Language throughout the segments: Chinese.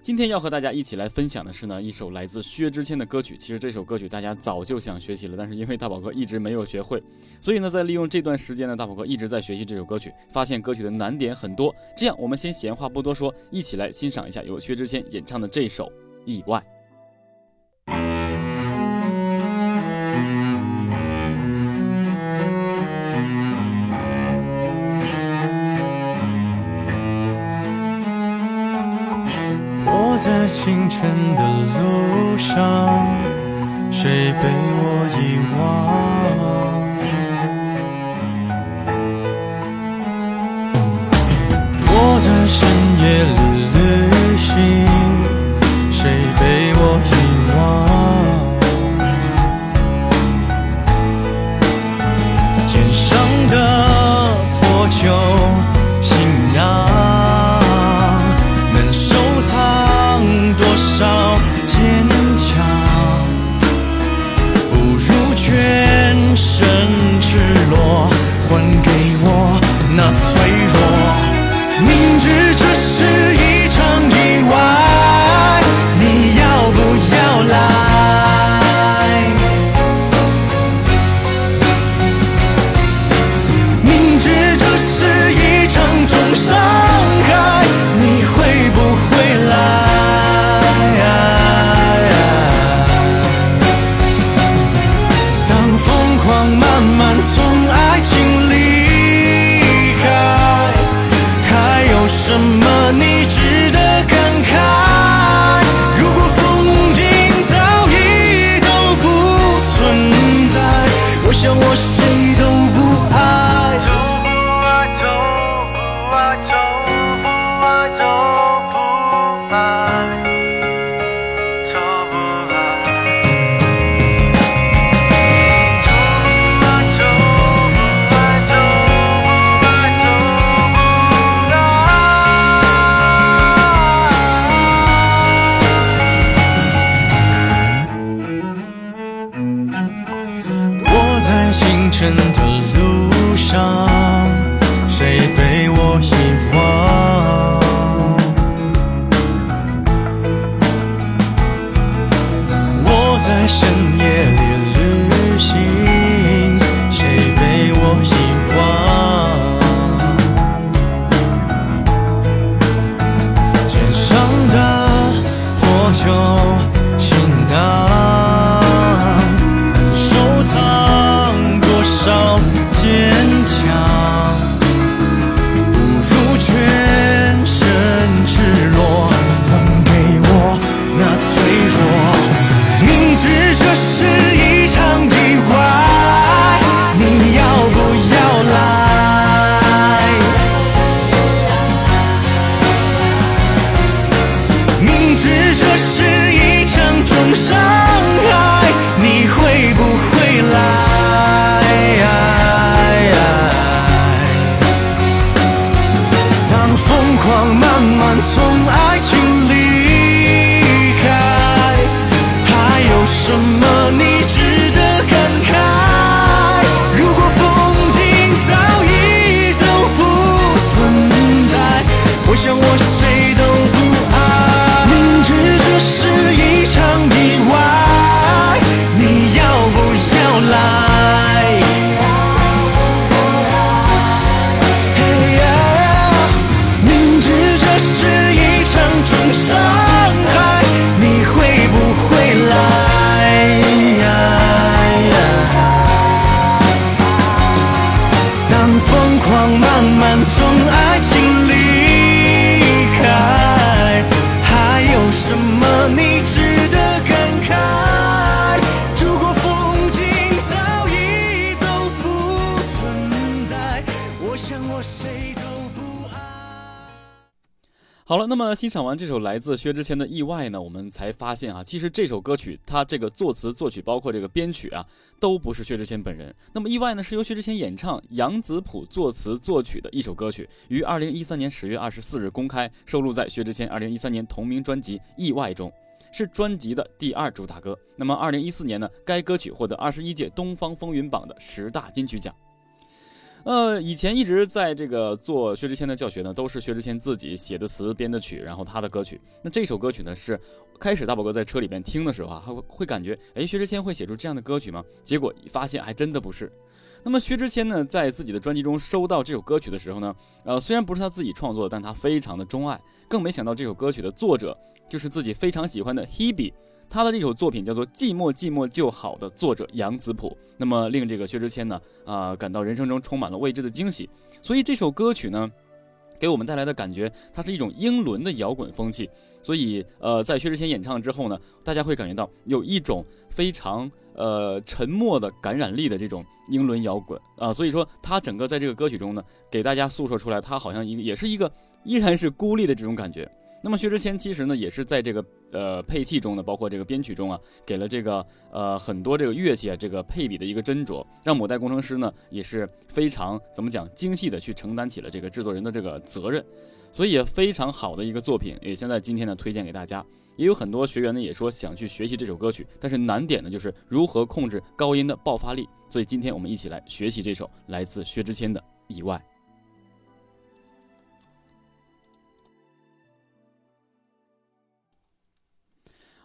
今天要和大家一起来分享的是呢一首来自薛之谦的歌曲。其实这首歌曲大家早就想学习了，但是因为大宝哥一直没有学会，所以呢在利用这段时间呢，大宝哥一直在学习这首歌曲，发现歌曲的难点很多。这样我们先闲话不多说，一起来欣赏一下由薛之谦演唱的这首《意外》。在清晨的路上，谁被我遗忘？我在深夜欣赏完这首来自薛之谦的《意外》呢，我们才发现啊，其实这首歌曲它这个作词、作曲，包括这个编曲啊，都不是薛之谦本人。那么《意外》呢，是由薛之谦演唱，杨子谱作词作曲的一首歌曲，于二零一三年十月二十四日公开，收录在薛之谦二零一三年同名专辑《意外》中，是专辑的第二主打歌。那么二零一四年呢，该歌曲获得二十一届东方风云榜的十大金曲奖。呃，以前一直在这个做薛之谦的教学呢，都是薛之谦自己写的词、编的曲，然后他的歌曲。那这首歌曲呢，是开始大宝哥在车里边听的时候啊，他会会感觉，哎，薛之谦会写出这样的歌曲吗？结果发现还真的不是。那么薛之谦呢，在自己的专辑中收到这首歌曲的时候呢，呃，虽然不是他自己创作的，但他非常的钟爱，更没想到这首歌曲的作者就是自己非常喜欢的 Hebe。他的这首作品叫做《寂寞寂寞就好》的作者杨子谱，那么令这个薛之谦呢啊、感到人生中充满了未知的惊喜。所以这首歌曲呢，给我们带来的感觉，它是一种英伦的摇滚风气。所以呃，在薛之谦演唱之后呢，大家会感觉到有一种非常呃沉默的感染力的这种英伦摇滚啊、所以说他整个在这个歌曲中呢，给大家诉说出来，他好像一个也是一个依然是孤立的这种感觉。那么薛之谦其实呢，也是在这个呃配器中呢，包括这个编曲中啊，给了这个呃很多这个乐器啊这个配比的一个斟酌，让某代工程师呢也是非常怎么讲精细的去承担起了这个制作人的这个责任，所以非常好的一个作品，也现在今天呢推荐给大家。也有很多学员呢也说想去学习这首歌曲，但是难点呢就是如何控制高音的爆发力，所以今天我们一起来学习这首来自薛之谦的《意外》。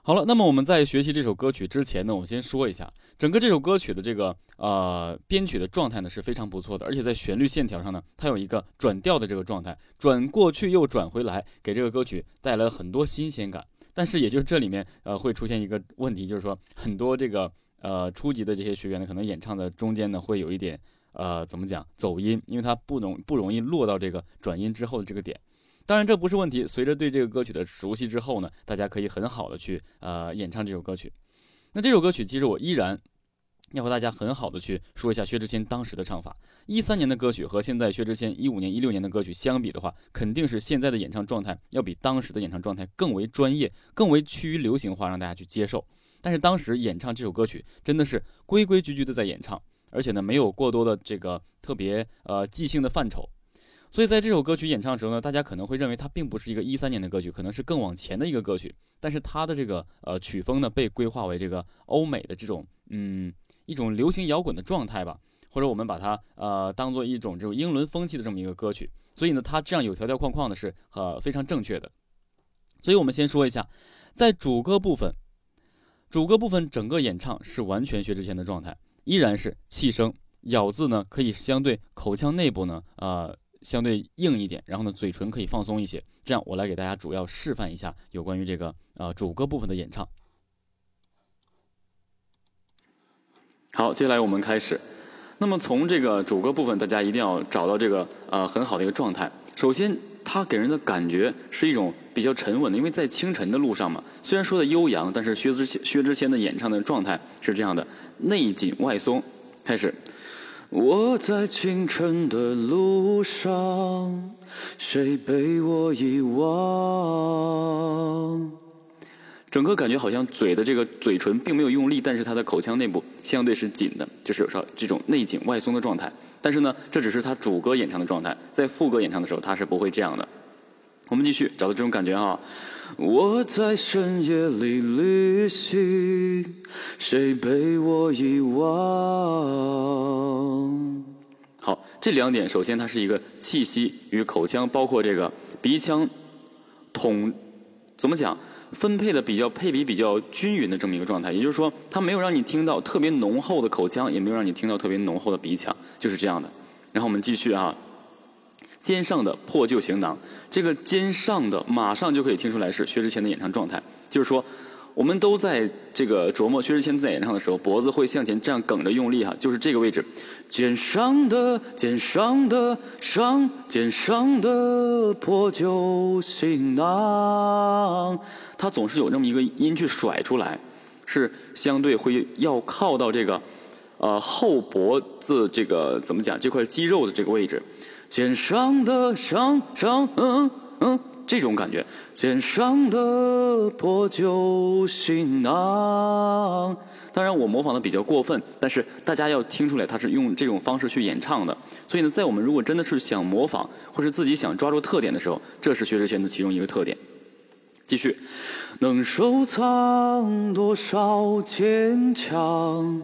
好了，那么我们在学习这首歌曲之前呢，我们先说一下，整个这首歌曲的这个呃编曲的状态呢是非常不错的，而且在旋律线条上呢，它有一个转调的这个状态，转过去又转回来，给这个歌曲带来了很多新鲜感。但是也就是这里面呃会出现一个问题，就是说很多这个呃初级的这些学员呢，可能演唱的中间呢会有一点呃怎么讲走音，因为它不容不容易落到这个转音之后的这个点。当然这不是问题，随着对这个歌曲的熟悉之后呢，大家可以很好的去呃演唱这首歌曲。那这首歌曲其实我依然要和大家很好的去说一下薛之谦当时的唱法。一三年的歌曲和现在薛之谦一五年、一六年的歌曲相比的话，肯定是现在的演唱状态要比当时的演唱状态更为专业、更为趋于流行化，让大家去接受。但是当时演唱这首歌曲真的是规规矩矩的在演唱，而且呢没有过多的这个特别呃即兴的范畴。所以在这首歌曲演唱的时候呢，大家可能会认为它并不是一个一三年的歌曲，可能是更往前的一个歌曲。但是它的这个呃曲风呢，被规划为这个欧美的这种嗯一种流行摇滚的状态吧，或者我们把它呃当做一种这种英伦风气的这么一个歌曲。所以呢，它这样有条条框框的是呃非常正确的。所以我们先说一下，在主歌部分，主歌部分整个演唱是完全薛之谦的状态，依然是气声咬字呢可以相对口腔内部呢呃。相对硬一点，然后呢，嘴唇可以放松一些。这样，我来给大家主要示范一下有关于这个呃主歌部分的演唱。好，接下来我们开始。那么从这个主歌部分，大家一定要找到这个呃很好的一个状态。首先，它给人的感觉是一种比较沉稳的，因为在清晨的路上嘛。虽然说的悠扬，但是薛之谦薛之谦的演唱的状态是这样的：内紧外松。开始。我在清晨的路上，谁被我遗忘？整个感觉好像嘴的这个嘴唇并没有用力，但是他的口腔内部相对是紧的，就是有说这种内紧外松的状态。但是呢，这只是他主歌演唱的状态，在副歌演唱的时候，他是不会这样的。我们继续找到这种感觉哈。我在深夜里旅行，谁被我遗忘？好，这两点，首先它是一个气息与口腔，包括这个鼻腔统，怎么讲？分配的比较配比比较均匀的这么一个状态，也就是说，它没有让你听到特别浓厚的口腔，也没有让你听到特别浓厚的鼻腔，就是这样的。然后我们继续啊。肩上的破旧行囊，这个肩上的马上就可以听出来是薛之谦的演唱状态，就是说，我们都在这个琢磨薛之谦在演唱的时候，脖子会向前这样梗着用力哈，就是这个位置，肩上的肩上的上肩上的破旧行囊，它总是有这么一个音去甩出来，是相对会要靠到这个呃后脖子这个怎么讲这块肌肉的这个位置。肩上的伤伤，嗯嗯，这种感觉，肩上的破旧行囊。当然，我模仿的比较过分，但是大家要听出来，他是用这种方式去演唱的。所以呢，在我们如果真的是想模仿，或是自己想抓住特点的时候，这是薛之谦的其中一个特点。继续，能收藏多少坚强？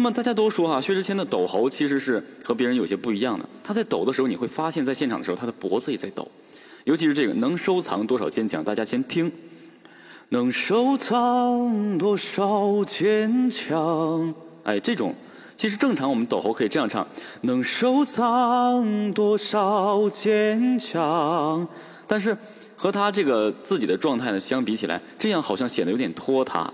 那么大家都说哈，薛之谦的抖喉其实是和别人有些不一样的。他在抖的时候，你会发现在现场的时候，他的脖子也在抖。尤其是这个能收藏多少坚强，大家先听。能收藏多少坚强？哎，这种其实正常，我们抖喉可以这样唱：能收藏多少坚强？但是和他这个自己的状态呢相比起来，这样好像显得有点拖沓。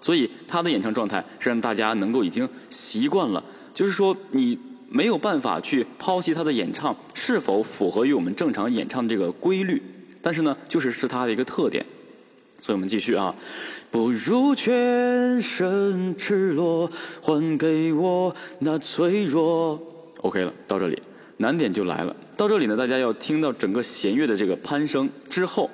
所以他的演唱状态是让大家能够已经习惯了，就是说你没有办法去剖析他的演唱是否符合于我们正常演唱的这个规律，但是呢，就是是他的一个特点。所以我们继续啊，不如全身赤裸，还给我那脆弱。OK 了，到这里难点就来了。到这里呢，大家要听到整个弦乐的这个攀升之后，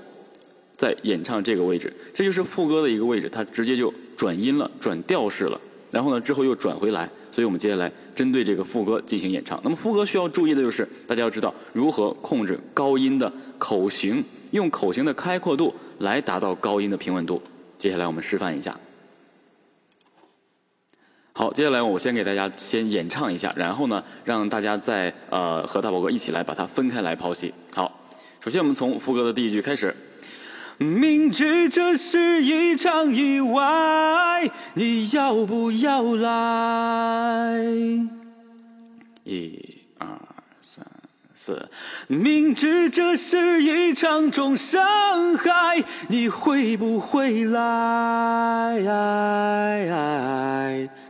在演唱这个位置，这就是副歌的一个位置，它直接就转音了，转调式了。然后呢，之后又转回来。所以我们接下来针对这个副歌进行演唱。那么副歌需要注意的就是，大家要知道如何控制高音的口型，用口型的开阔度。来达到高音的平稳度。接下来我们示范一下。好，接下来我先给大家先演唱一下，然后呢，让大家再呃和大宝哥一起来把它分开来剖析。好，首先我们从副歌的第一句开始。明知这是一场意外，你要不要来？一二三。四，明知这是一场重伤害，你会不会来？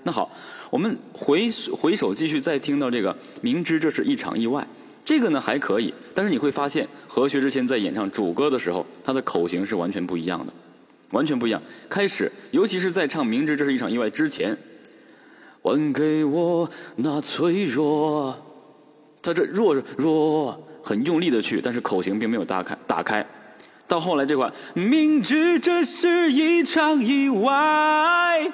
那好，我们回回首继续再听到这个，明知这是一场意外，这个呢还可以，但是你会发现和薛之谦在演唱主歌的时候，他的口型是完全不一样的，完全不一样。开始，尤其是在唱明知这是一场意外之前，还给我那脆弱。他这弱弱很用力的去，但是口型并没有打开打开。到后来这块，明知这是一场意外，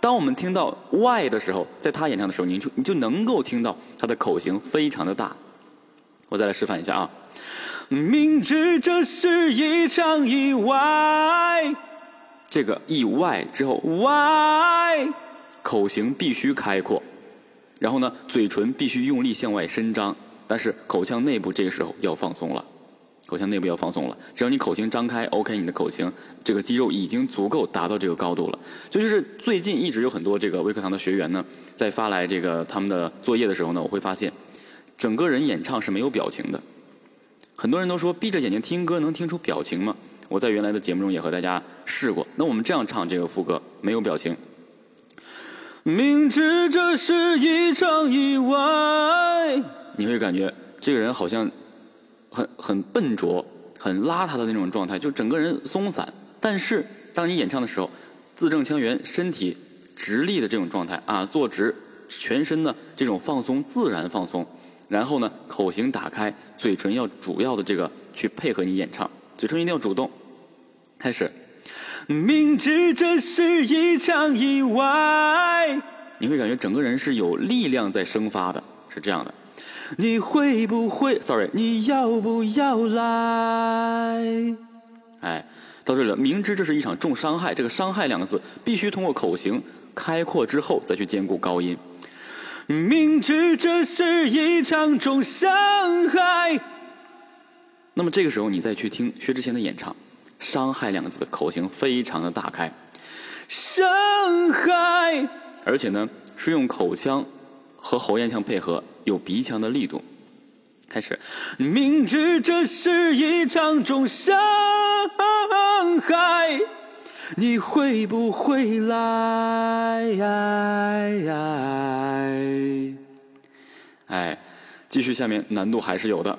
当我们听到 Y 的时候，在他演唱的时候，你就你就能够听到他的口型非常的大。我再来示范一下啊，明知这是一场意外，这个意外之后 Y 口型必须开阔。然后呢，嘴唇必须用力向外伸张，但是口腔内部这个时候要放松了，口腔内部要放松了。只要你口型张开，OK，你的口型这个肌肉已经足够达到这个高度了。这就是最近一直有很多这个微课堂的学员呢，在发来这个他们的作业的时候呢，我会发现，整个人演唱是没有表情的。很多人都说闭着眼睛听歌能听出表情吗？我在原来的节目中也和大家试过。那我们这样唱这个副歌，没有表情。明知这是一场意外，你会感觉这个人好像很很笨拙、很邋遢的那种状态，就整个人松散。但是当你演唱的时候，字正腔圆、身体直立的这种状态啊，坐直，全身的这种放松、自然放松，然后呢，口型打开，嘴唇要主要的这个去配合你演唱，嘴唇一定要主动。开始。明知这是一场意外，你会感觉整个人是有力量在生发的，是这样的。你会不会？Sorry，你要不要来？哎，到这里了。明知这是一场重伤害，这个“伤害”两个字必须通过口型开阔之后再去兼顾高音。明知这是一场重伤害，那么这个时候你再去听薛之谦的演唱。伤害两个字的口型非常的大开，伤害，而且呢是用口腔和喉咽腔配合，有鼻腔的力度。开始，明知这是一场重伤害，你会不会来？哎，继续，下面难度还是有的。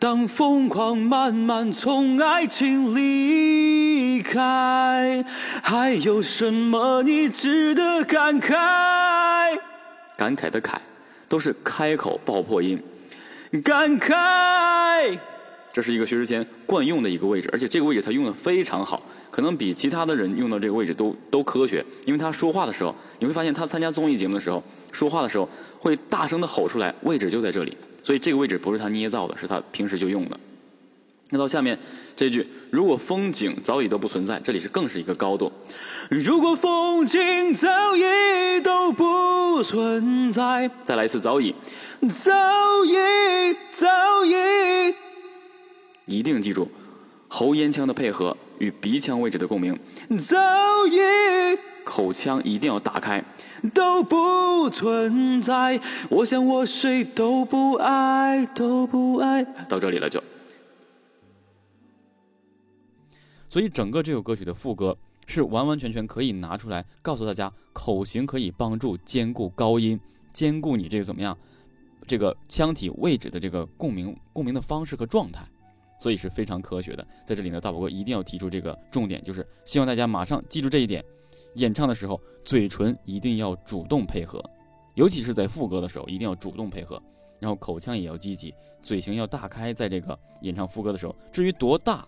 当疯狂慢慢从爱情离开，还有什么你值得感慨？感慨的慨，都是开口爆破音。感慨。这是一个薛之谦惯用的一个位置，而且这个位置他用的非常好，可能比其他的人用到这个位置都都科学。因为他说话的时候，你会发现他参加综艺节目的时候说话的时候会大声的吼出来，位置就在这里，所以这个位置不是他捏造的，是他平时就用的。那到下面这句，如果风景早已都不存在，这里是更是一个高度。如果风景早已都不存在，再来一次早已，早已早已，一定记住喉咽腔的配合与鼻腔位置的共鸣。早已，口腔一定要打开，都不存在。我想我谁都不爱，都不爱。到这里了就。所以整个这首歌曲的副歌是完完全全可以拿出来告诉大家，口型可以帮助兼顾高音，兼顾你这个怎么样，这个腔体位置的这个共鸣共鸣的方式和状态，所以是非常科学的。在这里呢，大宝哥一定要提出这个重点，就是希望大家马上记住这一点：演唱的时候嘴唇一定要主动配合，尤其是在副歌的时候一定要主动配合，然后口腔也要积极，嘴型要大开，在这个演唱副歌的时候，至于多大。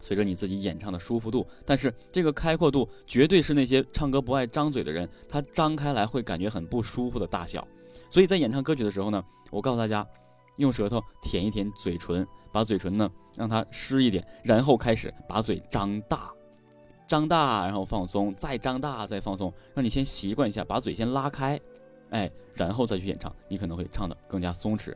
随着你自己演唱的舒服度，但是这个开阔度绝对是那些唱歌不爱张嘴的人，他张开来会感觉很不舒服的大小。所以在演唱歌曲的时候呢，我告诉大家，用舌头舔一舔嘴唇，把嘴唇呢让它湿一点，然后开始把嘴张大，张大，然后放松，再张大，再放松，让你先习惯一下，把嘴先拉开，哎，然后再去演唱，你可能会唱的更加松弛。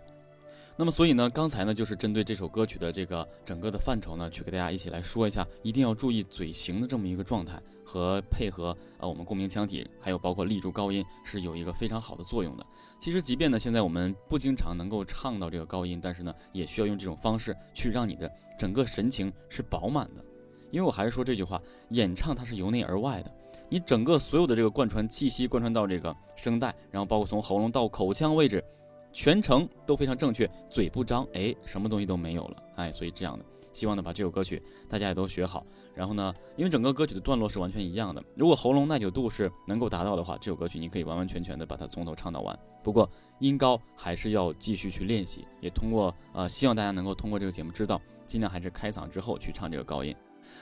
那么，所以呢，刚才呢，就是针对这首歌曲的这个整个的范畴呢，去给大家一起来说一下，一定要注意嘴型的这么一个状态和配合啊，我们共鸣腔体，还有包括立柱高音，是有一个非常好的作用的。其实，即便呢，现在我们不经常能够唱到这个高音，但是呢，也需要用这种方式去让你的整个神情是饱满的。因为我还是说这句话，演唱它是由内而外的，你整个所有的这个贯穿气息贯穿到这个声带，然后包括从喉咙到口腔位置。全程都非常正确，嘴不张，哎，什么东西都没有了，哎，所以这样的，希望呢把这首歌曲大家也都学好。然后呢，因为整个歌曲的段落是完全一样的，如果喉咙耐久度是能够达到的话，这首歌曲你可以完完全全的把它从头唱到完。不过音高还是要继续去练习，也通过呃，希望大家能够通过这个节目知道，尽量还是开嗓之后去唱这个高音。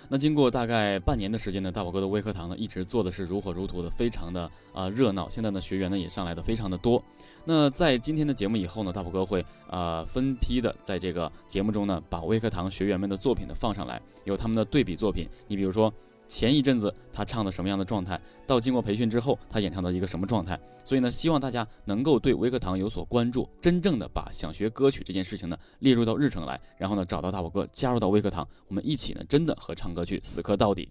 那经过大概半年的时间呢，大宝哥的微课堂呢一直做的是如火如荼的，非常的啊热闹。现在呢学员呢也上来的非常的多。那在今天的节目以后呢，大宝哥会呃分批的在这个节目中呢把微课堂学员们的作品呢放上来，有他们的对比作品。你比如说。前一阵子他唱的什么样的状态，到经过培训之后他演唱的一个什么状态，所以呢，希望大家能够对微课堂有所关注，真正的把想学歌曲这件事情呢列入到日程来，然后呢找到大宝哥加入到微课堂，我们一起呢真的和唱歌去死磕到底。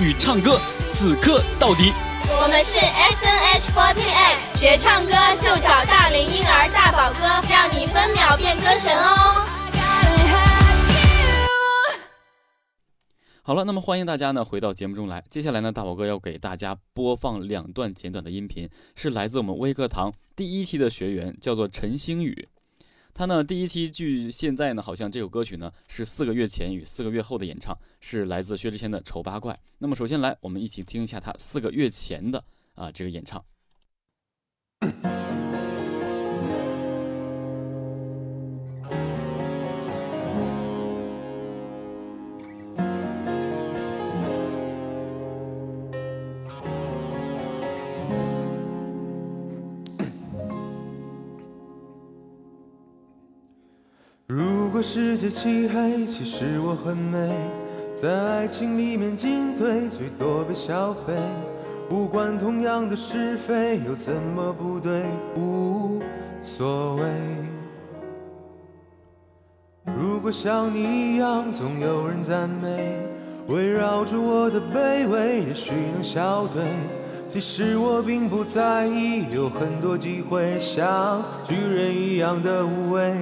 与唱歌此刻到底。我们是 S N H forty eight，学唱歌就找大龄婴儿大宝哥，让你分秒变歌神哦。好了，那么欢迎大家呢回到节目中来。接下来呢，大宝哥要给大家播放两段简短的音频，是来自我们微课堂第一期的学员，叫做陈星宇。他呢第一期距现在呢，好像这首歌曲呢是四个月前与四个月后的演唱，是来自薛之谦的《丑八怪》。那么首先来，我们一起听一下他四个月前的啊这个演唱。世界漆黑，其实我很美，在爱情里面进退，最多被消费。不管同样的是非，又怎么不对？无所谓。如果像你一样，总有人赞美，围绕着我的卑微，也许能消退。其实我并不在意，有很多机会像巨人一样的无畏，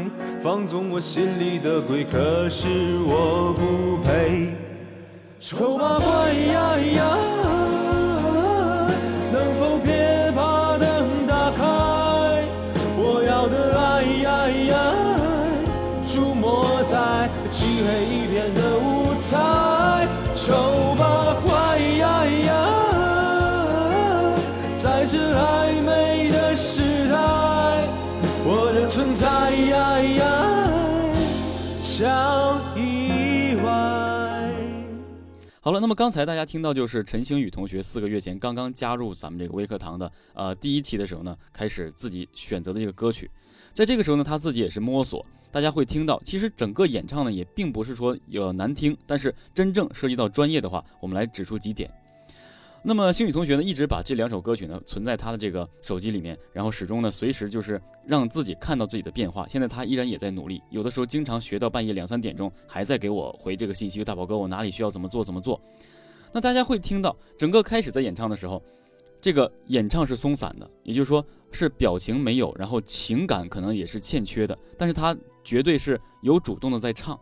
放纵我心里的鬼，可是我不配。丑八怪呀呀，那么刚才大家听到就是陈星宇同学四个月前刚刚加入咱们这个微课堂的呃第一期的时候呢，开始自己选择的一个歌曲，在这个时候呢，他自己也是摸索，大家会听到，其实整个演唱呢也并不是说有难听，但是真正涉及到专业的话，我们来指出几点。那么星宇同学呢，一直把这两首歌曲呢存在他的这个手机里面，然后始终呢随时就是让自己看到自己的变化。现在他依然也在努力，有的时候经常学到半夜两三点钟，还在给我回这个信息：“大宝哥，我哪里需要怎么做怎么做。”那大家会听到，整个开始在演唱的时候，这个演唱是松散的，也就是说是表情没有，然后情感可能也是欠缺的，但是他绝对是有主动的在唱。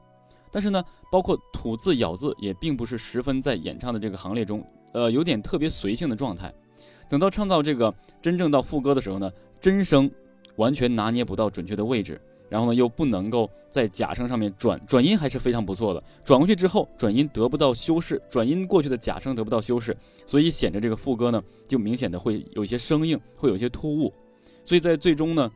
但是呢，包括吐字咬字也并不是十分在演唱的这个行列中。呃，有点特别随性的状态。等到唱到这个真正到副歌的时候呢，真声完全拿捏不到准确的位置，然后呢又不能够在假声上面转转音，还是非常不错的。转过去之后，转音得不到修饰，转音过去的假声得不到修饰，所以显着这个副歌呢就明显的会有一些生硬，会有一些突兀。所以在最终呢，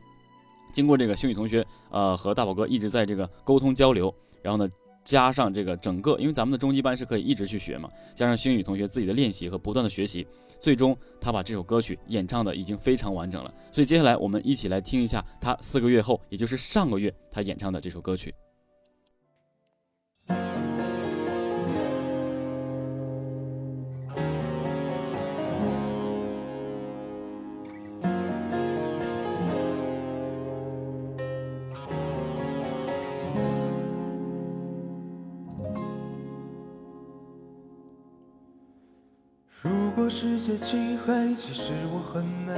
经过这个星宇同学呃和大宝哥一直在这个沟通交流，然后呢。加上这个整个，因为咱们的中级班是可以一直去学嘛，加上星宇同学自己的练习和不断的学习，最终他把这首歌曲演唱的已经非常完整了。所以接下来我们一起来听一下他四个月后，也就是上个月他演唱的这首歌曲。世界漆黑，其实我很美，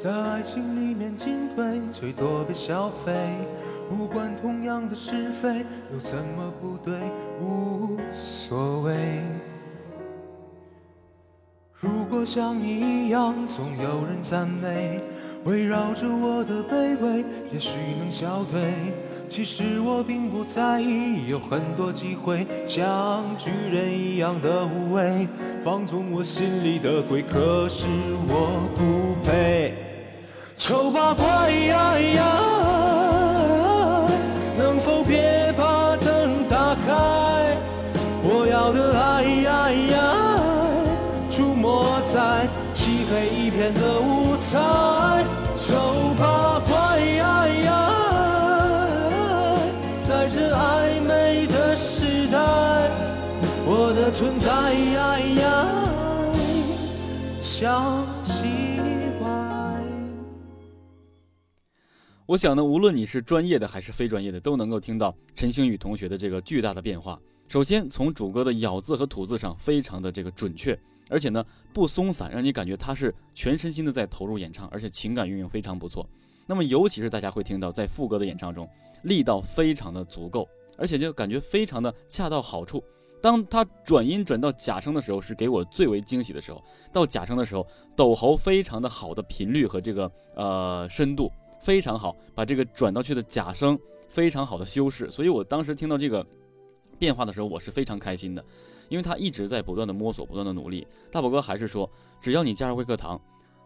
在爱情里面进退，最多被消费。无关同样的是非，又怎么不对？无所谓。如果像你一样，总有人赞美，围绕着我的卑微，也许能消退。其实我并不在意，有很多机会像巨人一样的无畏，放纵我心里的鬼，可是我不配。丑八怪呀呀，能否别我想呢，无论你是专业的还是非专业的，都能够听到陈星宇同学的这个巨大的变化。首先，从主歌的咬字和吐字上非常的这个准确，而且呢不松散，让你感觉他是全身心的在投入演唱，而且情感运用非常不错。那么，尤其是大家会听到在副歌的演唱中。力道非常的足够，而且就感觉非常的恰到好处。当他转音转到假声的时候，是给我最为惊喜的时候。到假声的时候，抖喉非常的好的频率和这个呃深度非常好，把这个转到去的假声非常好的修饰。所以我当时听到这个变化的时候，我是非常开心的，因为他一直在不断的摸索，不断的努力。大宝哥还是说，只要你加入微课堂，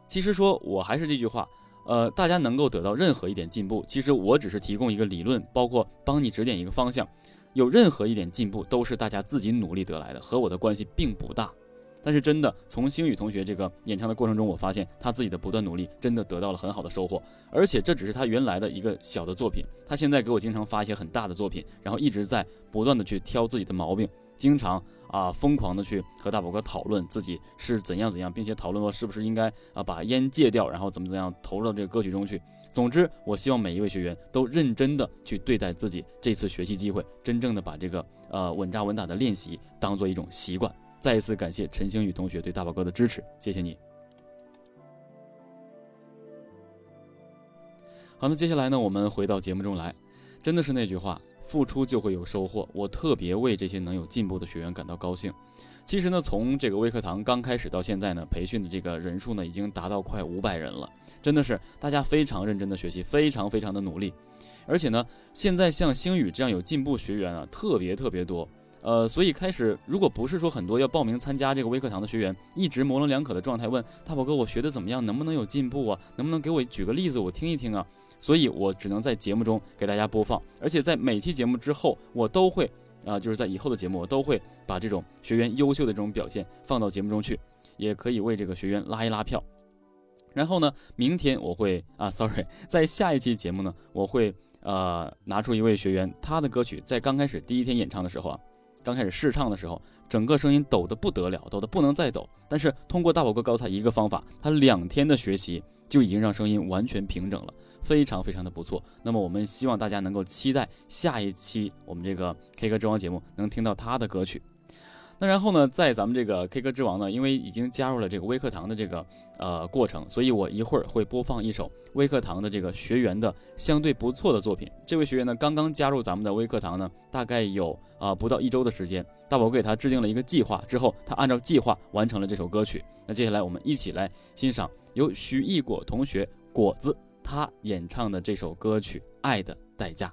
其实说我还是这句话。呃，大家能够得到任何一点进步，其实我只是提供一个理论，包括帮你指点一个方向。有任何一点进步，都是大家自己努力得来的，和我的关系并不大。但是真的，从星宇同学这个演唱的过程中，我发现他自己的不断努力，真的得到了很好的收获。而且这只是他原来的一个小的作品，他现在给我经常发一些很大的作品，然后一直在不断的去挑自己的毛病，经常啊疯狂的去和大宝哥讨论自己是怎样怎样，并且讨论说是不是应该啊把烟戒掉，然后怎么怎样投入到这个歌曲中去。总之，我希望每一位学员都认真的去对待自己这次学习机会，真正的把这个呃稳扎稳打的练习当做一种习惯。再一次感谢陈星宇同学对大宝哥的支持，谢谢你。好，那接下来呢，我们回到节目中来，真的是那句话，付出就会有收获。我特别为这些能有进步的学员感到高兴。其实呢，从这个微课堂刚开始到现在呢，培训的这个人数呢，已经达到快五百人了。真的是大家非常认真的学习，非常非常的努力。而且呢，现在像星宇这样有进步学员啊，特别特别多。呃，所以开始，如果不是说很多要报名参加这个微课堂的学员一直模棱两可的状态，问大宝哥我学的怎么样，能不能有进步啊？能不能给我举个例子，我听一听啊？所以我只能在节目中给大家播放，而且在每期节目之后，我都会啊，就是在以后的节目，我都会把这种学员优秀的这种表现放到节目中去，也可以为这个学员拉一拉票。然后呢，明天我会啊，sorry，在下一期节目呢，我会呃拿出一位学员，他的歌曲在刚开始第一天演唱的时候啊。刚开始试唱的时候，整个声音抖得不得了，抖得不能再抖。但是通过大宝哥告诉他一个方法，他两天的学习就已经让声音完全平整了，非常非常的不错。那么我们希望大家能够期待下一期我们这个 K 歌之王节目能听到他的歌曲。那然后呢，在咱们这个 K 歌之王呢，因为已经加入了这个微课堂的这个呃过程，所以我一会儿会播放一首微课堂的这个学员的相对不错的作品。这位学员呢，刚刚加入咱们的微课堂呢，大概有啊不到一周的时间。大宝给他制定了一个计划，之后他按照计划完成了这首歌曲。那接下来我们一起来欣赏由徐艺果同学果子他演唱的这首歌曲《爱的代价》。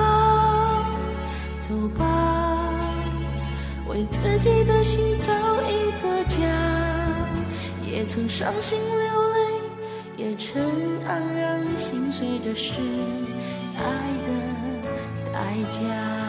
自己的心造一个家，也曾伤心流泪，也曾黯然心碎，这是爱的代价。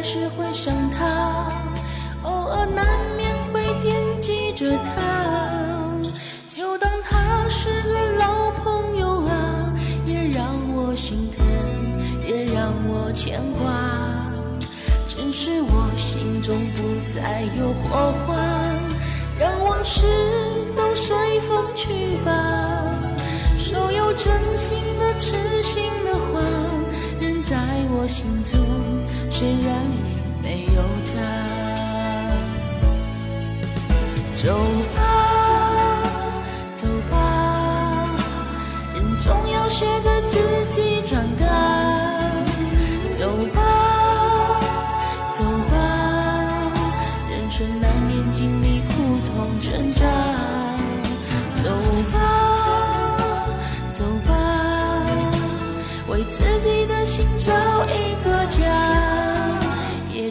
还是会想他。偶尔难免会惦记着他就当他是个老朋友啊也让我心疼也让我牵挂只是我心中不再有火花。让往事都随风去吧所有真心的痴心的话仍在我心中。虽然已没有他。走吧走吧人总要学着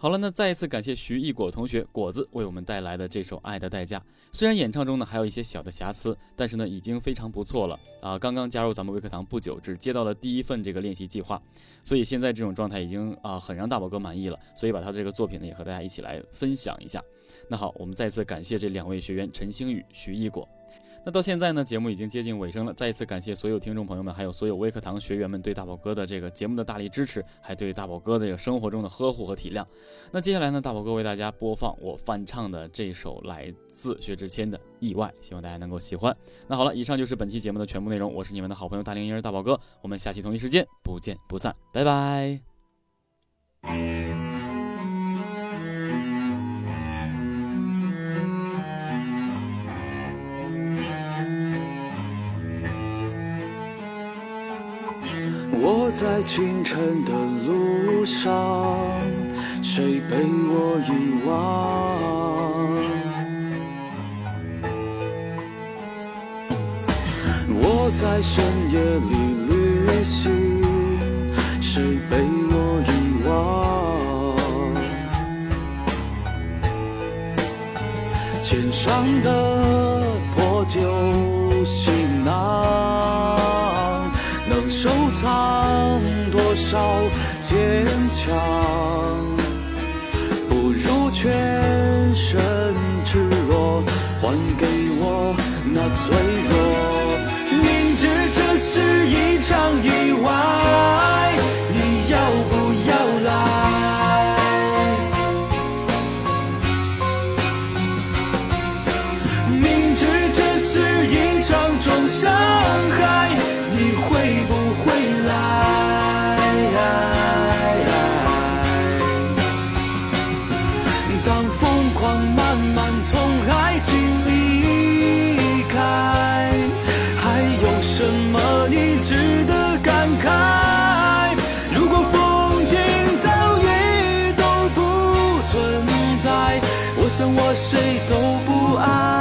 好了，那再一次感谢徐艺果同学果子为我们带来的这首《爱的代价》。虽然演唱中呢还有一些小的瑕疵，但是呢已经非常不错了啊！刚刚加入咱们微课堂不久，只接到了第一份这个练习计划，所以现在这种状态已经啊很让大宝哥满意了。所以把他的这个作品呢也和大家一起来分享一下。那好，我们再次感谢这两位学员陈星宇、徐艺果。那到现在呢，节目已经接近尾声了。再一次感谢所有听众朋友们，还有所有微课堂学员们对大宝哥的这个节目的大力支持，还对大宝哥的这个生活中的呵护和体谅。那接下来呢，大宝哥为大家播放我翻唱的这首来自薛之谦的《意外》，希望大家能够喜欢。那好了，以上就是本期节目的全部内容。我是你们的好朋友大龄婴儿大宝哥，我们下期同一时间不见不散，拜拜。我在清晨的路上，谁被我遗忘？我在深夜里旅行，谁被我遗忘？肩上的破旧坚强？不如全身赤裸，还给我那脆弱。明知这是一场意外，我想我谁都不爱。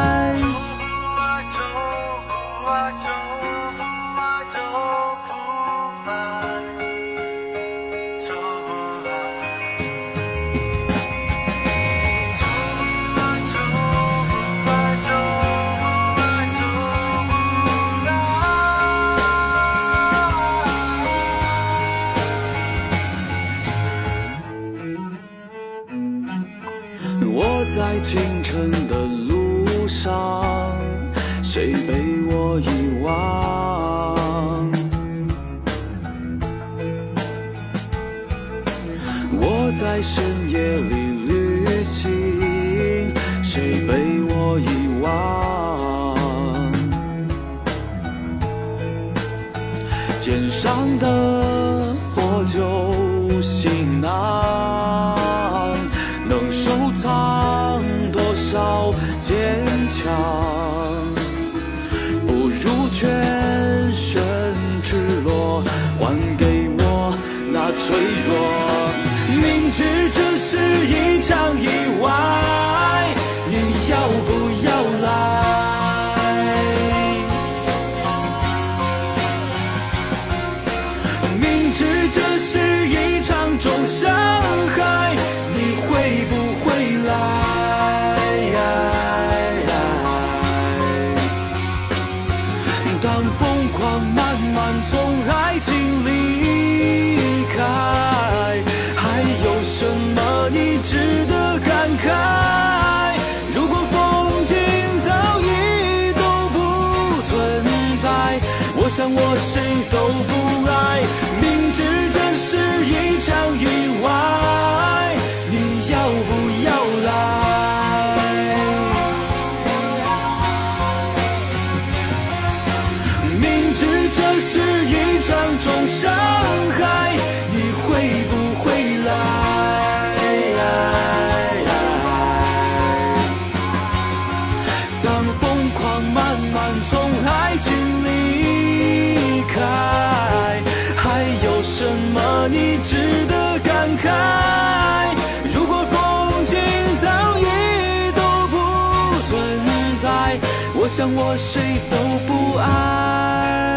都不我想我谁都不爱，